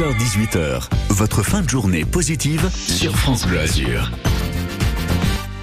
16h18h, votre fin de journée positive sur France Bleu Azur.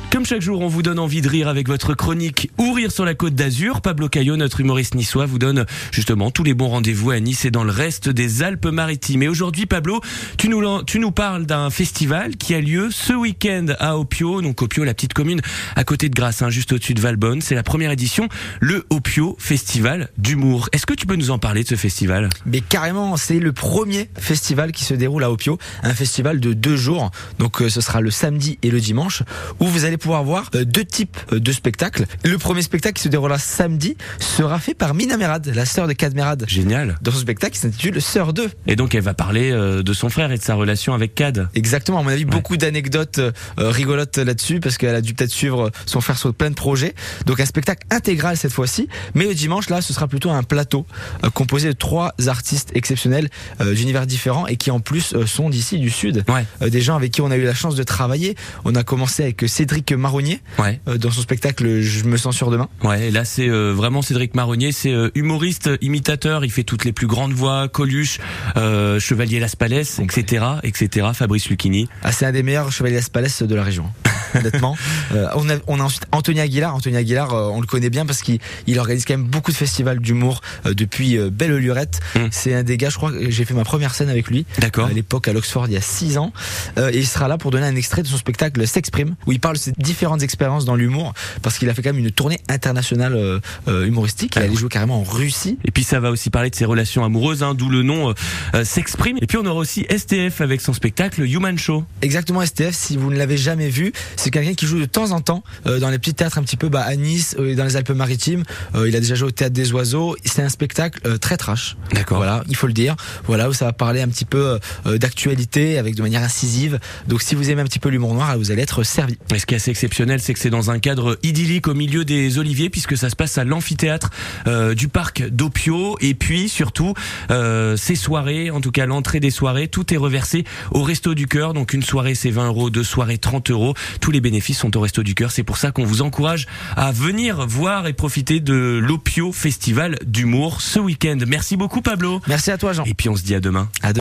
Comme chaque jour, on vous donne envie de rire avec votre chronique ou rire sur la côte d'Azur. Pablo Caillot, notre humoriste niçois, vous donne justement tous les bons rendez-vous à Nice et dans le reste des Alpes-Maritimes. Et aujourd'hui, Pablo, tu nous, parles d'un festival qui a lieu ce week-end à Opio. Donc Opio, la petite commune à côté de Grasse, hein, juste au-dessus de Valbonne. C'est la première édition, le Opio Festival d'humour. Est-ce que tu peux nous en parler de ce festival? Mais carrément, c'est le premier festival qui se déroule à Opio. Un festival de deux jours. Donc euh, ce sera le samedi et le dimanche où vous allez pouvoir voir euh, deux types euh, de spectacles. Le premier spectacle qui se déroulera samedi sera fait par Mina Merad, la sœur de Kad Merad. Génial. Dans son spectacle qui s'intitule Sœur 2. Et donc elle va parler euh, de son frère et de sa relation avec Cad. Exactement, à mon avis, beaucoup d'anecdotes rigolotes là-dessus parce qu'elle a dû peut-être suivre son frère sur plein de projets. Donc un spectacle intégral cette fois-ci. Mais le dimanche, là, ce sera plutôt un plateau composé de trois artistes exceptionnels d'univers différents et qui en plus sont d'ici, du Sud. Ouais. des gens avec qui on a eu la chance de travailler. On a commencé avec Cédric Marronnier ouais. Euh, dans son spectacle Je me sens sûr demain. Ouais, et là c'est euh, vraiment Cédric Marronnier, c'est euh, humoriste, imitateur, il fait toutes les plus grandes voix, Coluche, Chevalier Las Palais, etc., etc. Fabrice Lucchini. Ah, c'est un des meilleurs Chevalier Las Palais de la région. honnêtement. on, a, on a ensuite Anthony Aguilar. Anthony Aguilar, on le connaît bien parce qu'il il organise quand même beaucoup de festivals d'humour depuis Belle Lurette. Mm. C'est un des gars, je crois que j'ai fait ma première scène avec lui. D'accord. À l'époque à l'Oxford il y a 6 ans. et il sera là pour donner un extrait de son spectacle S'exprime, où il parle de ses différentes expériences dans l'humour, parce qu'il a fait quand même une tournée internationale euh, euh, humoristique. Il allait jouer carrément en Russie. Et puis ça va aussi parler de ses relations amoureuses, hein, d'où le nom euh, s'exprime. Et puis on aura aussi STF avec son spectacle Human Show. Exactement, STF. Si vous ne l'avez jamais vu, c'est quelqu'un qui joue de temps en temps dans les petits théâtres un petit peu bah, à Nice, dans les Alpes-Maritimes. il a déjà joué au théâtre des oiseaux. C'est un spectacle très trash. D'accord. Voilà, il faut le dire. Voilà où ça va parler un petit peu d'actualité avec de manière incisive. Donc si vous aimez un petit peu l'humour noir, vous allez être servi. est ce qui est assez exceptionnel, c'est que c'est dans un cadre idyllique au milieu des oliviers, puisque ça se passe à l'amphithéâtre euh, du parc d'Opio. Et puis surtout, euh, ces soirées, en tout cas l'entrée des soirées, tout est reversé au Resto du Cœur. Donc une soirée c'est 20 euros, deux soirées 30 euros. Tous les bénéfices sont au Resto du Cœur. C'est pour ça qu'on vous encourage à venir voir et profiter de l'Opio Festival d'humour ce week-end. Merci beaucoup Pablo. Merci à toi Jean. Et puis on se dit à demain. À demain.